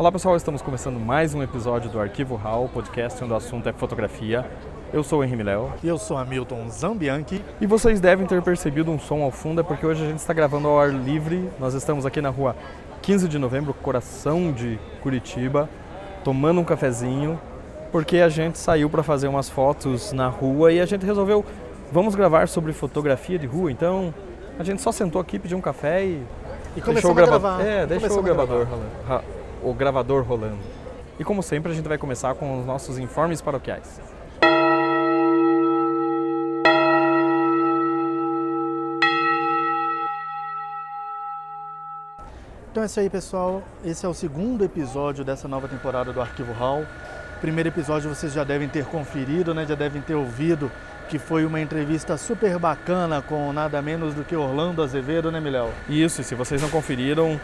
Olá pessoal, estamos começando mais um episódio do Arquivo Hall, podcast onde o assunto é fotografia. Eu sou o Henrique Léo. E eu sou Hamilton Zambianchi. E vocês devem ter percebido um som ao fundo, é porque hoje a gente está gravando ao ar livre. Nós estamos aqui na rua 15 de novembro, coração de Curitiba, tomando um cafezinho, porque a gente saiu para fazer umas fotos na rua e a gente resolveu, vamos gravar sobre fotografia de rua. Então a gente só sentou aqui, pediu um café e, E começamos a gravar. É, deixou o gravador rolando. O gravador rolando. E como sempre, a gente vai começar com os nossos informes paroquiais. Então é isso aí, pessoal. Esse é o segundo episódio dessa nova temporada do Arquivo Hall. Primeiro episódio vocês já devem ter conferido, né? Já devem ter ouvido que foi uma entrevista super bacana com nada menos do que Orlando Azevedo, né, Miléo? Isso, e se vocês não conferiram,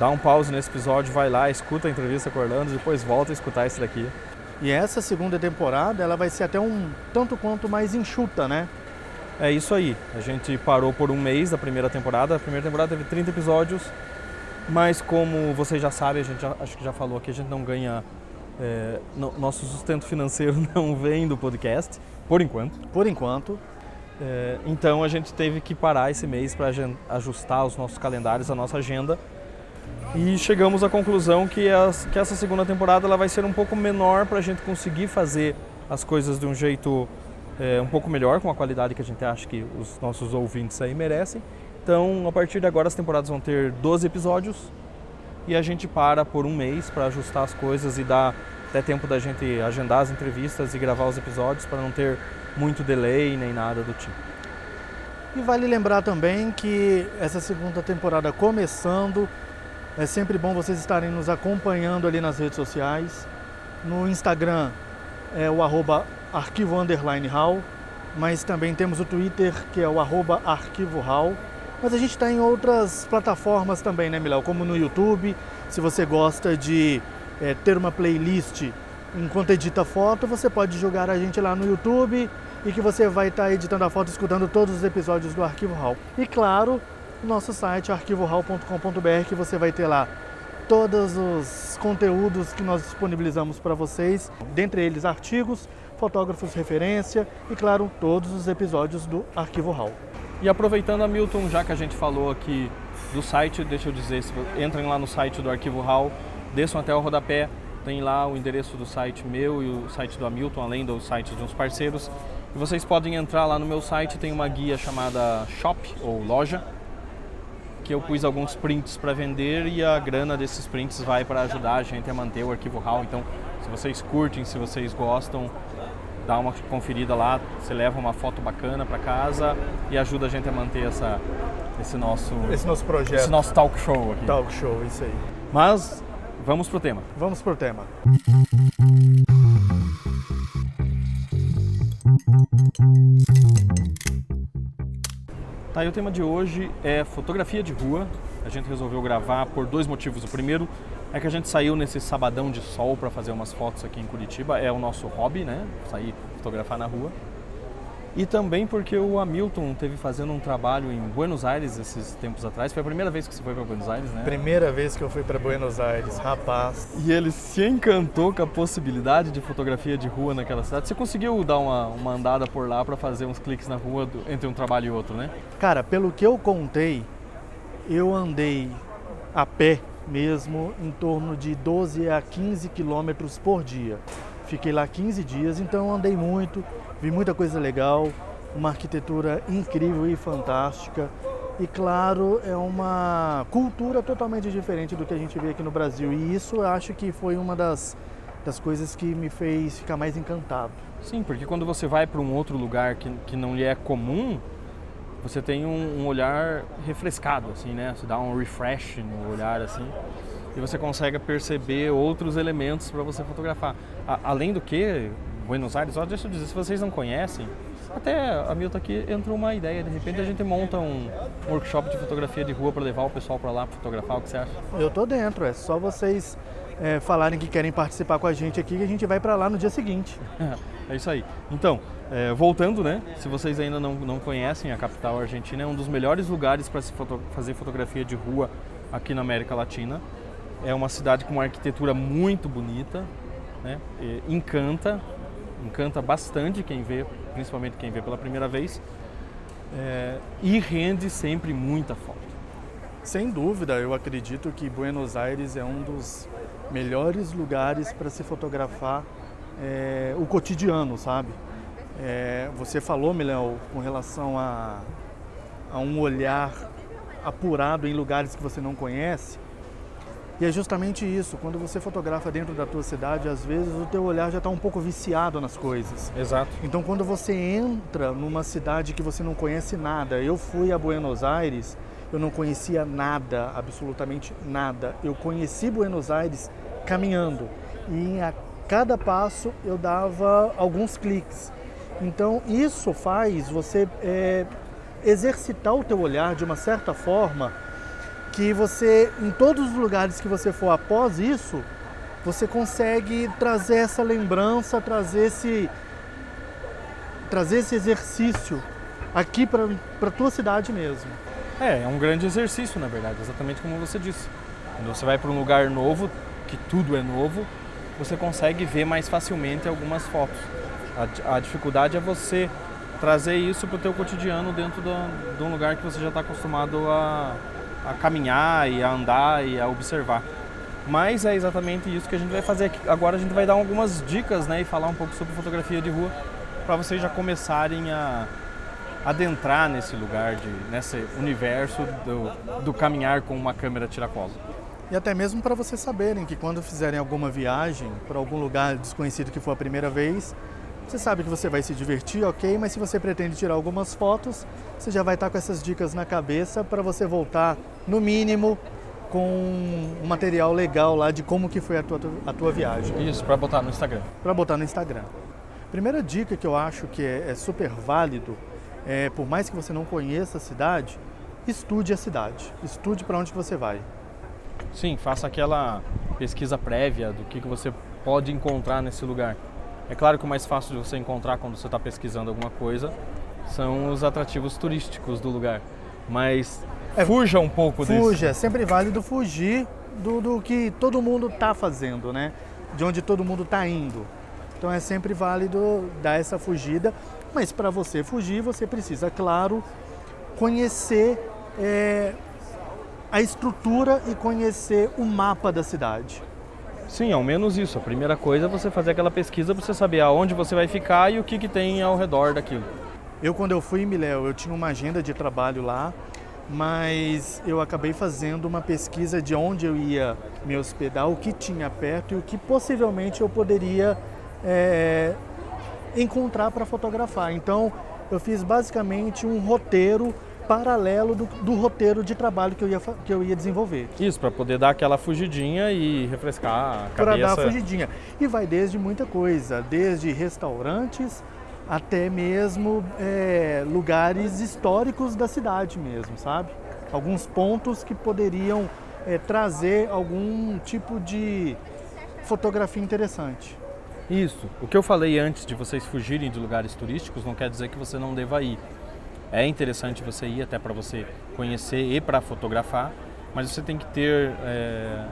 dá um pause nesse episódio, vai lá, escuta a entrevista com o Orlando, depois volta a escutar esse daqui. E essa segunda temporada, ela vai ser até um tanto quanto mais enxuta, né? É isso aí. A gente parou por um mês da primeira temporada. A primeira temporada teve 30 episódios, mas como vocês já sabem, a gente já- acho que já falou aqui, a gente não ganha. é, no- nosso sustento financeiro não vem do podcast, por enquanto. Por enquanto. É, então a gente teve que parar esse mês para ajustar os nossos calendários, a nossa agenda. E chegamos à conclusão que, as- que essa segunda temporada ela vai ser um pouco menor para a gente conseguir fazer as coisas de um jeito é, um pouco melhor, com a qualidade que a gente acha que os nossos ouvintes aí merecem. Então, a partir de agora, as temporadas vão ter 12 episódios e a gente para por um mês para ajustar as coisas e dar até tempo da gente agendar as entrevistas e gravar os episódios para não ter muito delay nem nada do tipo. E vale lembrar também que essa segunda temporada começando, é sempre bom vocês estarem nos acompanhando ali nas redes sociais. No Instagram é o arroba arquivo underline hall, mas também temos o Twitter que é o arroba arquivo hall. Mas a gente está em outras plataformas também, né, Miléo? Como no YouTube, se você gosta de é, ter uma playlist enquanto edita foto, você pode jogar a gente lá no YouTube e que você vai estar editando a foto, escutando todos os episódios do Arquivo Hall. E claro, nosso site arquivohall.com.br que você vai ter lá todos os conteúdos que nós disponibilizamos para vocês, dentre eles artigos, fotógrafos referência e claro, todos os episódios do Arquivo Hall. E aproveitando, Hamilton, já que a gente falou aqui do site, deixa eu dizer, se entrem lá no site do Arquivo Hall, desçam até o rodapé, tem lá o endereço do site meu e o site do Hamilton, além dos sites de uns parceiros. E vocês podem entrar lá no meu site, tem uma guia chamada Shop ou Loja, que eu pus alguns prints para vender e a grana desses prints vai para ajudar a gente a manter o Arquivo Hall. Então, se vocês curtem, se vocês gostam, dá uma conferida lá, você leva uma foto bacana para casa e ajuda a gente a manter essa, esse nosso Esse nosso projeto, esse nosso talk show aqui. talk show, isso aí. Mas vamos pro tema. Vamos pro tema. Tá, e o tema de hoje é fotografia de rua. A gente resolveu gravar por dois motivos. O primeiro é que a gente saiu nesse sabadão de sol para fazer umas fotos aqui em Curitiba. É o nosso hobby, né? Sair fotografar na rua. E também porque o Hamilton teve fazendo um trabalho em Buenos Aires esses tempos atrás. Foi a primeira vez que você foi para Buenos Aires, né? Primeira vez que eu fui para Buenos Aires, rapaz. E ele se encantou com a possibilidade de fotografia de rua naquela cidade. Você conseguiu dar uma, uma andada por lá para fazer uns cliques na rua do- entre um trabalho e outro, né? Cara, pelo que eu contei, eu andei a pé mesmo em torno de 12 a 15 quilômetros por dia. Fiquei lá 15 dias, então eu andei muito, vi muita coisa legal, uma arquitetura incrível e fantástica. E claro, é uma cultura totalmente diferente do que a gente vê aqui no Brasil. E isso eu acho que foi uma das, das coisas que me fez ficar mais encantado. Sim, porque quando você vai para um outro lugar que, que não lhe é comum, você tem um, um olhar refrescado, assim, né? Você dá um refresh no olhar, assim, e você consegue perceber outros elementos para você fotografar. A- além do que, Buenos Aires, ó, deixa eu dizer, se vocês não conhecem, até a Milton aqui entrou uma ideia, de repente a gente monta um workshop de fotografia de rua para levar o pessoal para lá pra fotografar, o que você acha? Eu tô dentro, é só vocês é, falarem que querem participar com a gente aqui que a gente vai para lá no dia seguinte. É isso aí. Então, é, voltando, né? Se vocês ainda não, não conhecem a capital argentina, é um dos melhores lugares para se foto- fazer fotografia de rua aqui na América Latina. É uma cidade com uma arquitetura muito bonita, né? encanta, encanta bastante quem vê, principalmente quem vê pela primeira vez, é, e rende sempre muita foto. Sem dúvida, eu acredito que Buenos Aires é um dos melhores lugares para se fotografar é, o cotidiano, sabe? É, você falou, Milão, com relação a, a um olhar apurado em lugares que você não conhece. E é justamente isso, quando você fotografa dentro da tua cidade, às vezes o teu olhar já está um pouco viciado nas coisas. Exato. Então quando você entra numa cidade que você não conhece nada, eu fui a Buenos Aires, eu não conhecia nada, absolutamente nada. Eu conheci Buenos Aires caminhando e a cada passo eu dava alguns cliques. Então isso faz você é, exercitar o teu olhar de uma certa forma que você, em todos os lugares que você for após isso, você consegue trazer essa lembrança, trazer esse, trazer esse exercício aqui para a tua cidade mesmo. É, é um grande exercício, na verdade, exatamente como você disse. Quando você vai para um lugar novo, que tudo é novo, você consegue ver mais facilmente algumas fotos. A, a dificuldade é você trazer isso para o teu cotidiano dentro do, de um lugar que você já está acostumado a, a caminhar e a andar e a observar. Mas é exatamente isso que a gente vai fazer aqui. Agora a gente vai dar algumas dicas né, e falar um pouco sobre fotografia de rua para vocês já começarem a adentrar nesse lugar, de, nesse universo do, do caminhar com uma câmera tiracolo. E até mesmo para vocês saberem que quando fizerem alguma viagem para algum lugar desconhecido que for a primeira vez, você sabe que você vai se divertir, ok, mas se você pretende tirar algumas fotos, você já vai estar com essas dicas na cabeça para você voltar, no mínimo, com um material legal lá de como que foi a tua, a tua viagem. Isso, para botar no Instagram. Para botar no Instagram. Primeira dica que eu acho que é, é super válido, é, por mais que você não conheça a cidade, estude a cidade, estude para onde você vai. Sim, faça aquela pesquisa prévia do que, que você pode encontrar nesse lugar. É claro que o mais fácil de você encontrar quando você está pesquisando alguma coisa são os atrativos turísticos do lugar. Mas é, fuja um pouco fuja, disso. Fuja, é sempre válido fugir do, do que todo mundo está fazendo, né? De onde todo mundo está indo. Então é sempre válido dar essa fugida, mas para você fugir, você precisa, claro, conhecer é, a estrutura e conhecer o mapa da cidade. Sim, ao menos isso. A primeira coisa é você fazer aquela pesquisa para você saber aonde você vai ficar e o que, que tem ao redor daquilo. Eu, quando eu fui em Miléu, eu tinha uma agenda de trabalho lá, mas eu acabei fazendo uma pesquisa de onde eu ia me hospedar, o que tinha perto e o que possivelmente eu poderia é, encontrar para fotografar. Então, eu fiz basicamente um roteiro paralelo do, do, roteiro de trabalho que eu ia, que eu ia desenvolver. Isso, para poder dar aquela fugidinha e refrescar a cabeça. Para dar a fugidinha. E vai desde muita coisa, desde restaurantes até mesmo é, lugares históricos da cidade mesmo, sabe? Alguns pontos que poderiam é, trazer algum tipo de fotografia interessante. Isso. O que eu falei antes de vocês fugirem de lugares turísticos não quer dizer que você não deva ir. É interessante você ir até para você conhecer e para fotografar, mas você tem que ter é,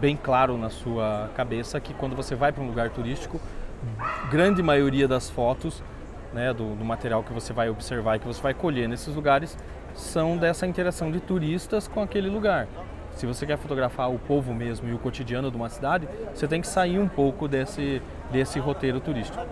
bem claro na sua cabeça que quando você vai para um lugar turístico, grande maioria das fotos, né, do, do material que você vai observar e que você vai colher nesses lugares, são dessa interação de turistas com aquele lugar. Se você quer fotografar o povo mesmo e o cotidiano de uma cidade, você tem que sair um pouco desse, desse roteiro turístico.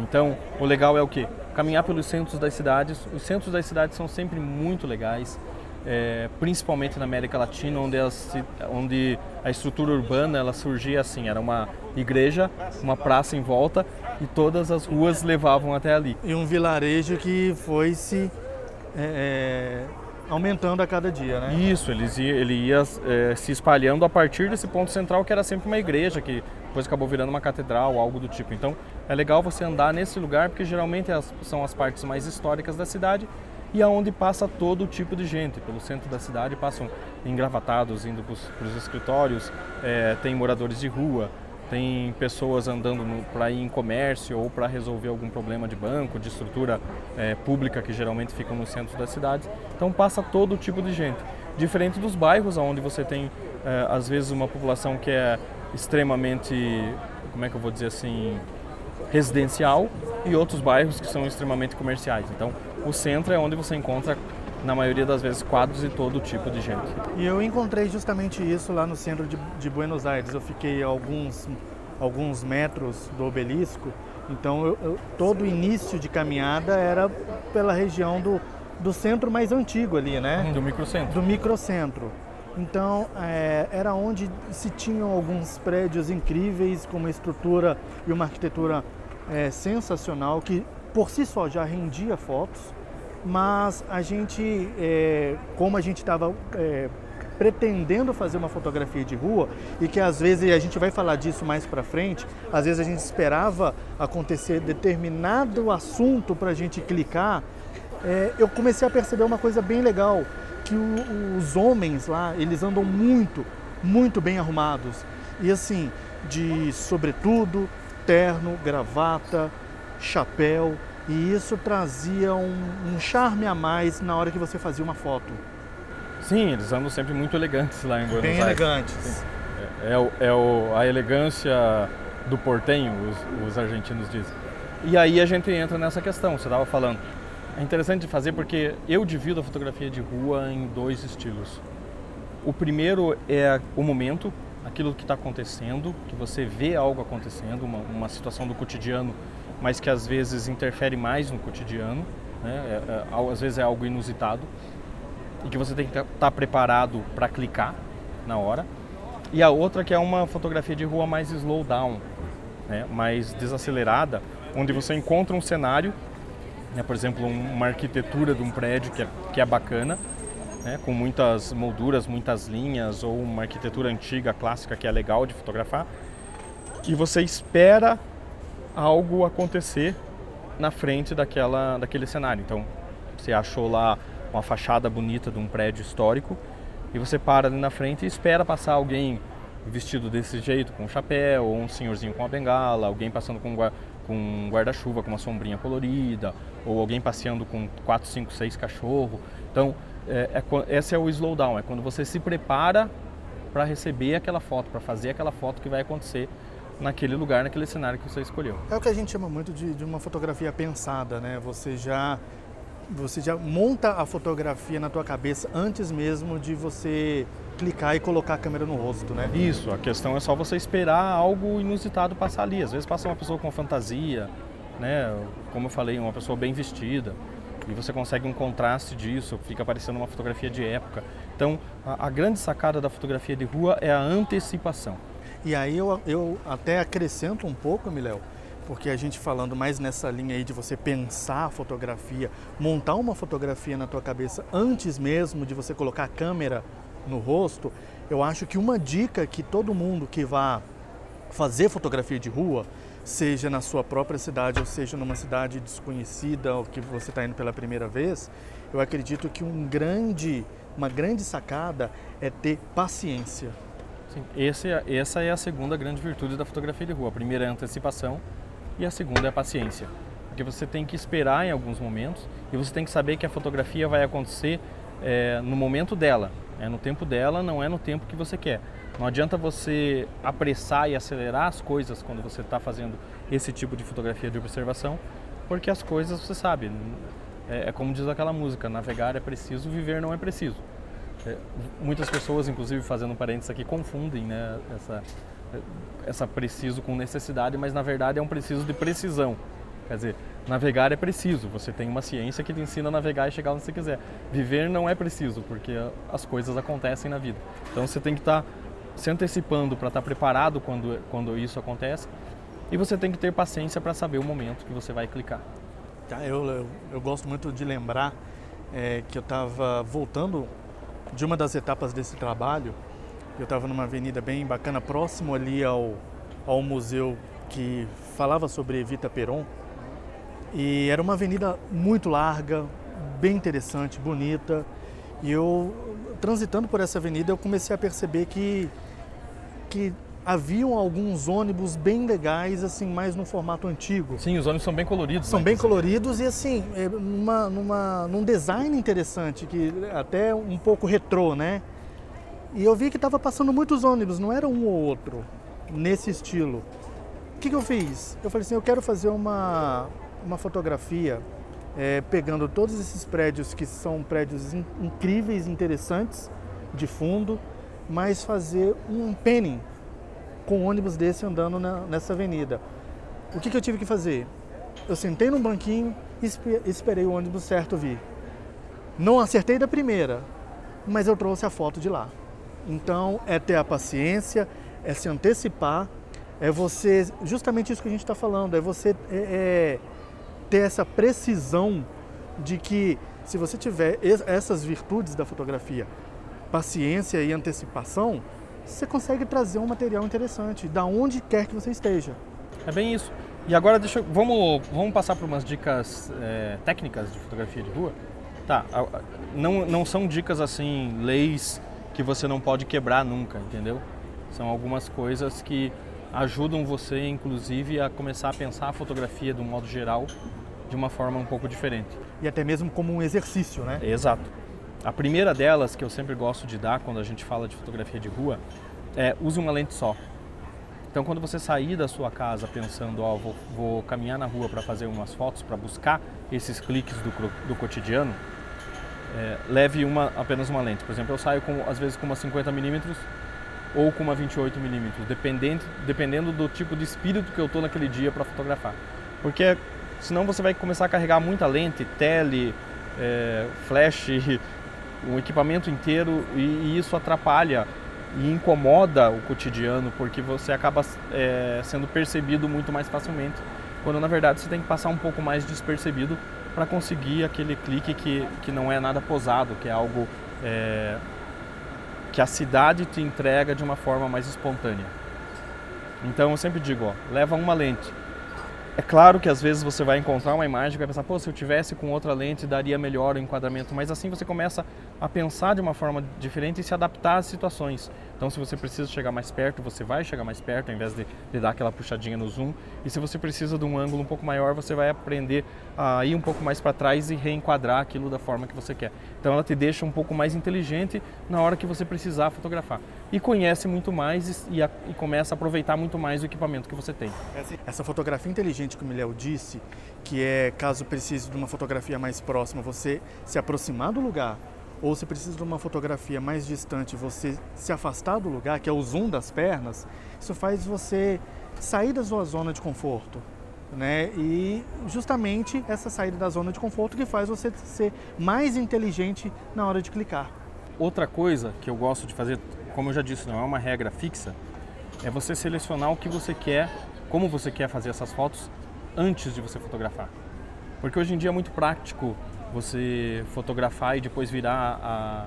Então, o legal é o quê? Caminhar pelos centros das cidades. Os centros das cidades são sempre muito legais, é, principalmente na América Latina, onde, as, onde a estrutura urbana ela surgia assim, era uma igreja, uma praça em volta e todas as ruas levavam até ali. E um vilarejo que foi se é, é aumentando a cada dia, né? Isso, ele ia, ele ia é, se espalhando a partir desse ponto central que era sempre uma igreja, que depois acabou virando uma catedral, algo do tipo. Então é legal você andar nesse lugar porque geralmente são as partes mais históricas da cidade e aonde passa todo tipo de gente. Pelo centro da cidade passam engravatados indo para os escritórios, é, tem moradores de rua, tem pessoas andando para ir em comércio ou para resolver algum problema de banco, de estrutura é, pública que geralmente ficam no centro das cidades. Então passa todo tipo de gente. Diferente dos bairros onde você tem é, às vezes uma população que é extremamente, como é que eu vou dizer assim, residencial e outros bairros que são extremamente comerciais. Então, o centro é onde você encontra na maioria das vezes quadros e todo tipo de gente. E eu encontrei justamente isso lá no centro de, de Buenos Aires. Eu fiquei alguns alguns metros do obelisco, então eu, eu, todo o início de caminhada era pela região do, do centro mais antigo ali, né? Do microcentro. Do microcentro. Então, é, era onde se tinham alguns prédios incríveis, com uma estrutura e uma arquitetura é, sensacional, que por si só já rendia fotos, mas a gente, é, como a gente estava pretendendo fazer uma fotografia de rua e que às vezes, a gente vai falar disso mais para frente, às vezes a gente esperava acontecer determinado assunto para a gente clicar, eu comecei a perceber uma coisa bem legal, que o, os homens lá, eles andam muito, muito bem arrumados. E assim, de sobretudo, terno, gravata, chapéu, e isso trazia um, um, charme a mais na hora que você fazia uma foto. Sim, eles andam sempre muito elegantes lá em Buenos Bem Aires. elegantes. É, é, o, é o, a elegância do portenho, os, os argentinos dizem. E aí a gente entra nessa questão, você estava falando. É interessante de fazer porque eu divido a fotografia de rua em dois estilos. O primeiro é o momento, aquilo que está acontecendo, que você vê algo acontecendo, uma, uma, situação do cotidiano, mas que às vezes interfere mais no cotidiano, né? é, é, às vezes é algo inusitado e que você tem que estar tá preparado para clicar na hora. E a outra que é uma fotografia de rua mais slow down, né? mais desacelerada, onde você encontra um cenário né, por exemplo, uma arquitetura de um prédio que é, que é bacana, né, com muitas molduras, muitas linhas, ou uma arquitetura antiga, clássica, que é legal de fotografar, e você espera algo acontecer na frente daquela, daquele cenário. Então, você achou lá uma fachada bonita de um prédio histórico, e você para ali na frente e espera passar alguém vestido desse jeito, com um chapéu, ou um senhorzinho com uma bengala, alguém passando com com um guarda-chuva com uma sombrinha colorida, ou alguém passeando com 4, 5, 6 cachorros. Então, é, é, esse é o slowdown, é quando você se prepara para receber aquela foto, para fazer aquela foto que vai acontecer naquele lugar, naquele cenário que você escolheu. É o que a gente chama muito de, de uma fotografia pensada, né? Você já você já monta a fotografia na tua cabeça antes mesmo de você clicar e colocar a câmera no rosto, né? Isso, a questão é só você esperar algo inusitado passar ali. Às vezes passa uma pessoa com fantasia, né? Como eu falei, uma pessoa bem vestida e você consegue um contraste disso, fica parecendo uma fotografia de época. Então, a, a grande sacada da fotografia de rua é a antecipação. E aí eu, eu até acrescento um pouco, Miléo, porque a gente falando mais nessa linha aí de você pensar a fotografia, montar uma fotografia na tua cabeça antes mesmo de você colocar a câmera no rosto, eu acho que uma dica que todo mundo que vá fazer fotografia de rua, seja na sua própria cidade ou seja numa cidade desconhecida ou que você está indo pela primeira vez, eu acredito que um grande, uma grande sacada é ter paciência. Sim, esse, é, essa é a segunda grande virtude da fotografia de rua. A primeira é a antecipação e a segunda é a paciência. Porque você tem que esperar em alguns momentos e você tem que saber que a fotografia vai acontecer é, no momento dela, é no tempo dela, não é no tempo que você quer. Não adianta você apressar e acelerar as coisas quando você está fazendo esse tipo de fotografia de observação, porque as coisas, você sabe, é, é como diz aquela música: navegar é preciso, viver não é preciso. É, muitas pessoas, inclusive fazendo um parênteses aqui, confundem né, essa, essa preciso com necessidade, mas na verdade é um preciso de precisão. Quer dizer, navegar é preciso, você tem uma ciência que te ensina a navegar e chegar onde você quiser. Viver não é preciso, porque as coisas acontecem na vida. Então você tem que estar tá se antecipando para estar tá preparado quando, quando isso acontece e você tem que ter paciência para saber o momento que você vai clicar. Tá, eu, eu, eu gosto muito de lembrar é, que eu estava voltando de uma das etapas desse trabalho eu estava numa avenida bem bacana, próximo ali ao, ao museu que falava sobre Evita Peron. E era uma avenida muito larga, bem interessante, bonita. E eu, transitando por essa avenida, eu comecei a perceber que, que haviam alguns ônibus bem legais, assim, mais no formato antigo. Sim, os ônibus são bem coloridos. São né? bem coloridos e, assim, é, numa, numa, num design interessante, que até um pouco retrô, né? E eu vi que estava passando muitos ônibus, não era um ou outro nesse estilo. O que, que eu fiz? Eu falei assim, eu quero fazer uma, uma fotografia é, pegando todos esses prédios que são prédios in, incríveis, interessantes de fundo, mas fazer um penning com um ônibus desse andando na, nessa avenida. O que, que eu tive que fazer? Eu sentei num banquinho e esperei o ônibus certo vir. Não acertei da primeira, mas eu trouxe a foto de lá. Então é ter a paciência, é se antecipar, é você, justamente isso que a gente está falando, é você é, é, ter essa precisão de que se você tiver essas virtudes da fotografia, paciência e antecipação, você consegue trazer um material interessante, da onde quer que você esteja. É bem isso. E agora deixa eu, vamos, vamos passar por umas dicas é, técnicas de fotografia de rua. Tá, não, não são dicas assim, leis que você não pode quebrar nunca, entendeu? São algumas coisas que ajudam você, inclusive, a começar a pensar a fotografia de um modo geral de uma forma um pouco diferente. E até mesmo como um exercício, né? Exato. A primeira delas, que eu sempre gosto de dar quando a gente fala de fotografia de rua, é use uma lente só. Então, quando você sair da sua casa pensando, ó, oh, vou, vou, caminhar na rua para fazer umas fotos, para buscar esses cliques do, do cotidiano, é, leve uma, apenas uma lente. Por exemplo, eu saio com, às vezes com uma 50 milímetros ou com uma 28 milímetros, dependendo, dependendo do tipo de espírito que eu estou naquele dia para fotografar. Porque senão você vai começar a carregar muita lente, tele, é, flash, um equipamento inteiro e, e, isso atrapalha e incomoda o cotidiano porque você acaba é, sendo percebido muito mais facilmente quando na verdade você tem que passar um pouco mais despercebido para conseguir aquele clique que, que não é nada posado, que é algo é, que a cidade te entrega de uma forma mais espontânea. Então eu sempre digo, ó, leva uma lente, é claro que às vezes você vai encontrar uma imagem e vai pensar, pô, se eu tivesse com outra lente daria melhor o enquadramento, mas assim você começa a pensar de uma forma diferente e se adaptar às situações. Então, se você precisa chegar mais perto, você vai chegar mais perto, ao invés de, de, dar aquela puxadinha no zoom. E se você precisa de um ângulo um pouco maior, você vai aprender a ir um pouco mais para trás e reenquadrar aquilo da forma que você quer. Então, ela te deixa um pouco mais inteligente na hora que você precisar fotografar. E conhece muito mais e, a, e começa a aproveitar muito mais o equipamento que você tem. Essa fotografia inteligente, como o Léo disse, que é caso precise de uma fotografia mais próxima, você se aproximar do lugar ou se precisa de uma fotografia mais distante, você se afastar do lugar, que é o zoom das pernas, isso faz você sair da sua zona de conforto. Né? E justamente essa saída da zona de conforto que faz você ser mais inteligente na hora de clicar. Outra coisa que eu gosto de fazer, como eu já disse, não é uma regra fixa, é você selecionar o que você quer, como você quer fazer essas fotos antes de você fotografar. Porque hoje em dia é muito prático você fotografar e depois virar a,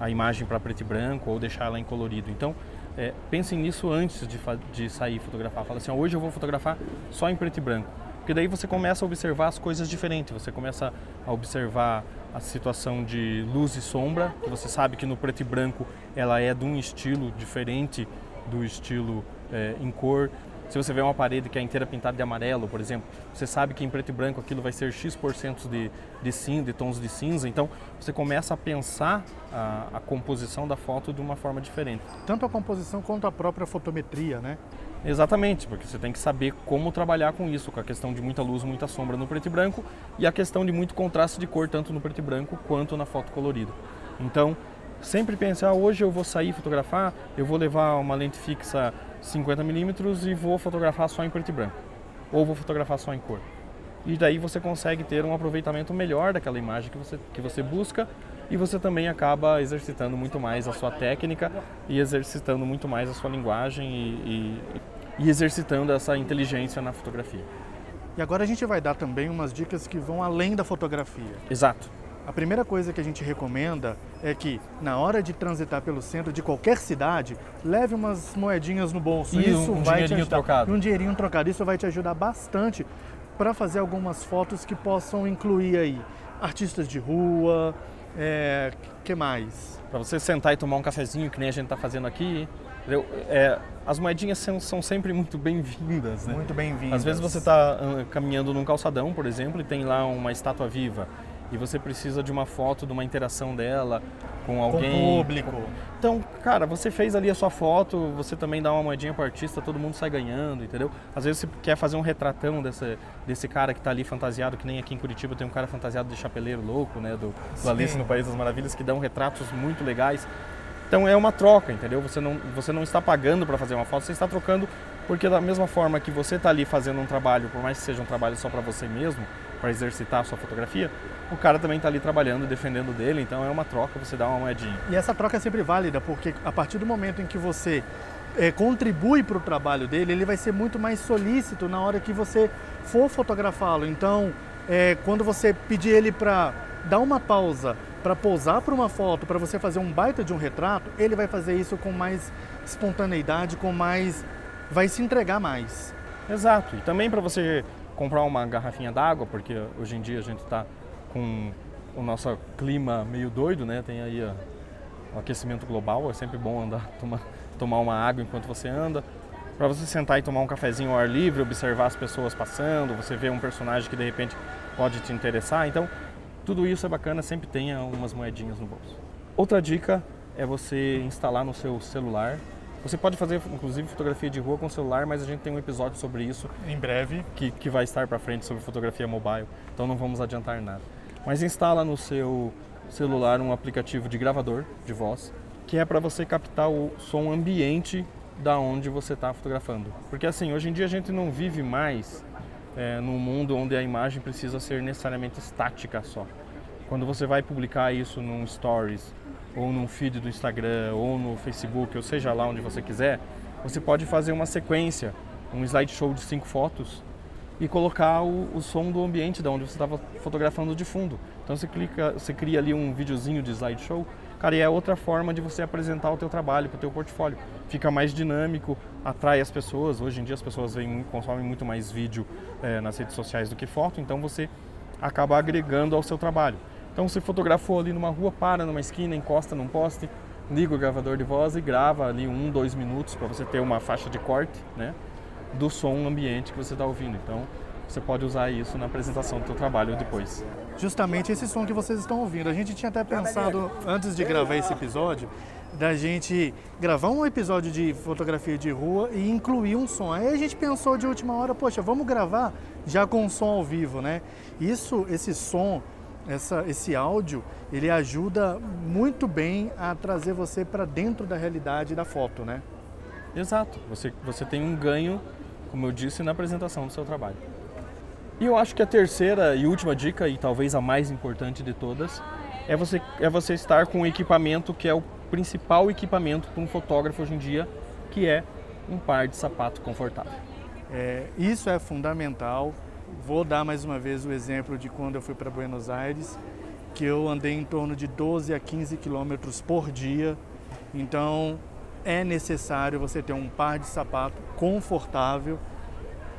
a imagem para preto e branco ou deixar ela em colorido. Então, é, pensem nisso antes de, de sair fotografar. Fala assim, hoje eu vou fotografar só em preto e branco. Porque daí você começa a observar as coisas diferentes, você começa a observar a situação de luz e sombra, que você sabe que no preto e branco ela é de um estilo diferente do estilo é, em cor. Se você vê uma parede que é inteira pintada de amarelo, por exemplo, você sabe que em preto e branco aquilo vai ser X% de, de cinza, de tons de cinza. Então você começa a pensar a, a composição da foto de uma forma diferente. Tanto a composição quanto a própria fotometria, né? Exatamente, porque você tem que saber como trabalhar com isso, com a questão de muita luz, muita sombra no preto e branco e a questão de muito contraste de cor, tanto no preto e branco quanto na foto colorida. Então, sempre pense, ah, hoje eu vou sair fotografar, eu vou levar uma lente fixa 50mm e vou fotografar só em preto e branco. Ou vou fotografar só em cor. E daí você consegue ter um aproveitamento melhor daquela imagem que você, que você busca e você também acaba exercitando muito mais a sua técnica e exercitando muito mais a sua linguagem e, e, e exercitando essa inteligência na fotografia. E agora a gente vai dar também umas dicas que vão além da fotografia. Exato. A primeira coisa que a gente recomenda é que, na hora de transitar pelo centro de qualquer cidade, leve umas moedinhas no bolso. E Isso um, vai te ajudar. Trocado. Um dinheirinho trocado. Isso vai te ajudar bastante para fazer algumas fotos que possam incluir aí artistas de rua, é, que mais? Para você sentar e tomar um cafezinho, que nem a gente está fazendo aqui. É, as moedinhas são, são sempre muito bem-vindas, né? Muito bem-vindas. Às vezes você está caminhando num calçadão, por exemplo, e tem lá uma estátua viva e você precisa de uma foto, de uma interação dela com alguém. Com o público. Então, cara, você fez ali a sua foto, você também dá uma moedinha pro artista, todo mundo sai ganhando, entendeu? Às vezes você quer fazer um retratão desse, desse cara que tá ali fantasiado, que nem aqui em Curitiba tem um cara fantasiado de chapeleiro louco, né? Do, do Alice no País das Maravilhas, que dão retratos muito legais. Então é uma troca, entendeu? Você não, você não está pagando para fazer uma foto, você está trocando porque da mesma forma que você está ali fazendo um trabalho, por mais que seja um trabalho só para você mesmo, para exercitar a sua fotografia, o cara também está ali trabalhando, defendendo dele, então é uma troca, você dá uma moedinha. E essa troca é sempre válida, porque a partir do momento em que você é, contribui para o trabalho dele, ele vai ser muito mais solícito na hora que você for fotografá-lo. Então, é, quando você pedir ele para dar uma pausa, para pousar para uma foto, para você fazer um baita de um retrato, ele vai fazer isso com mais espontaneidade, com mais. vai se entregar mais. Exato. E também para você comprar uma garrafinha d'água, porque hoje em dia a gente está com o nosso clima meio doido, né? Tem aí o aquecimento global, é sempre bom andar, tomar, tomar uma água enquanto você anda. Para você sentar e tomar um cafezinho ao ar livre, observar as pessoas passando, você vê um personagem que de repente pode te interessar. Então, tudo isso é bacana, sempre tenha umas moedinhas no bolso. Outra dica é você instalar no seu celular você pode fazer, inclusive, fotografia de rua com celular, mas a gente tem um episódio sobre isso em breve que, que vai estar para frente sobre fotografia mobile, então não vamos adiantar nada. Mas instala no seu celular um aplicativo de gravador de voz, que é para você captar o som ambiente da onde você está fotografando. Porque assim, hoje em dia a gente não vive mais é, num mundo onde a imagem precisa ser necessariamente estática só. Quando você vai publicar isso num stories ou num feed do Instagram, ou no Facebook, ou seja lá onde você quiser, você pode fazer uma sequência, um slideshow de cinco fotos e colocar o, o som do ambiente da onde você estava fotografando de fundo. Então você clica, você cria ali um videozinho de slideshow, cara, e é outra forma de você apresentar o teu trabalho o teu portfólio. Fica mais dinâmico, atrai as pessoas. Hoje em dia as pessoas vêm, consomem muito mais vídeo é, nas redes sociais do que foto, então você acaba agregando ao seu trabalho. Então você fotografou ali numa rua, para numa esquina, encosta num poste, liga o gravador de voz e grava ali um, dois minutos para você ter uma faixa de corte, né, do som ambiente que você está ouvindo. Então você pode usar isso na apresentação do seu trabalho depois. Justamente esse som que vocês estão ouvindo. A gente tinha até pensado antes de gravar esse episódio da gente gravar um episódio de fotografia de rua e incluir um som. Aí a gente pensou de última hora, poxa, vamos gravar já com som ao vivo, né? Isso, esse som essa, esse áudio ele ajuda muito bem a trazer você para dentro da realidade da foto, né? Exato. Você, você tem um ganho, como eu disse, na apresentação do seu trabalho. E eu acho que a terceira e última dica, e talvez a mais importante de todas, é você, é você estar com um equipamento que é o principal equipamento para um fotógrafo hoje em dia, que é um par de sapato confortável. É, isso é fundamental. Vou dar mais uma vez o exemplo de quando eu fui para Buenos Aires, que eu andei em torno de 12 a 15 quilômetros por dia. Então é necessário você ter um par de sapato confortável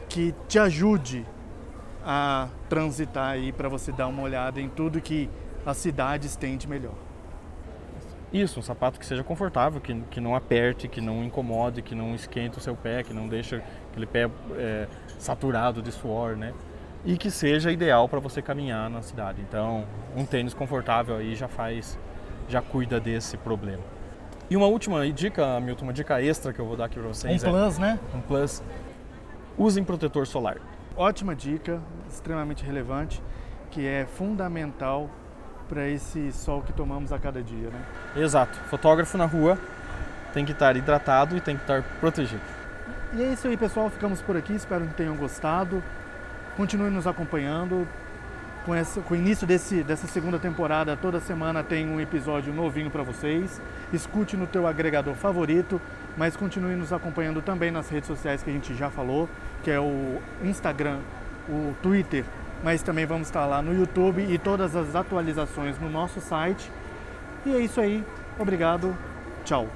que te ajude a transitar aí para você dar uma olhada em tudo que as cidades têm de melhor. Isso, um sapato que seja confortável, que, que não aperte, que não incomode, que não esquente o seu pé, que não deixe aquele pé é, saturado de suor, né? E que seja ideal para você caminhar na cidade. Então, um tênis confortável aí já faz, já cuida desse problema. E uma última dica, Milton, uma dica extra que eu vou dar aqui para vocês. Um plus, é, né? Um plus. Usem protetor solar. Ótima dica, extremamente relevante, que é fundamental para esse sol que tomamos a cada dia, né? Exato. Fotógrafo na rua tem que estar hidratado e tem que estar protegido. E é isso aí, pessoal. Ficamos por aqui. Espero que tenham gostado. Continue nos acompanhando. Com, essa, com o início desse, dessa segunda temporada, toda semana tem um episódio novinho para vocês. Escute no teu agregador favorito, mas continue nos acompanhando também nas redes sociais que a gente já falou, que é o Instagram, o Twitter, mas também vamos estar lá no YouTube e todas as atualizações no nosso site. E é isso aí. Obrigado. Tchau.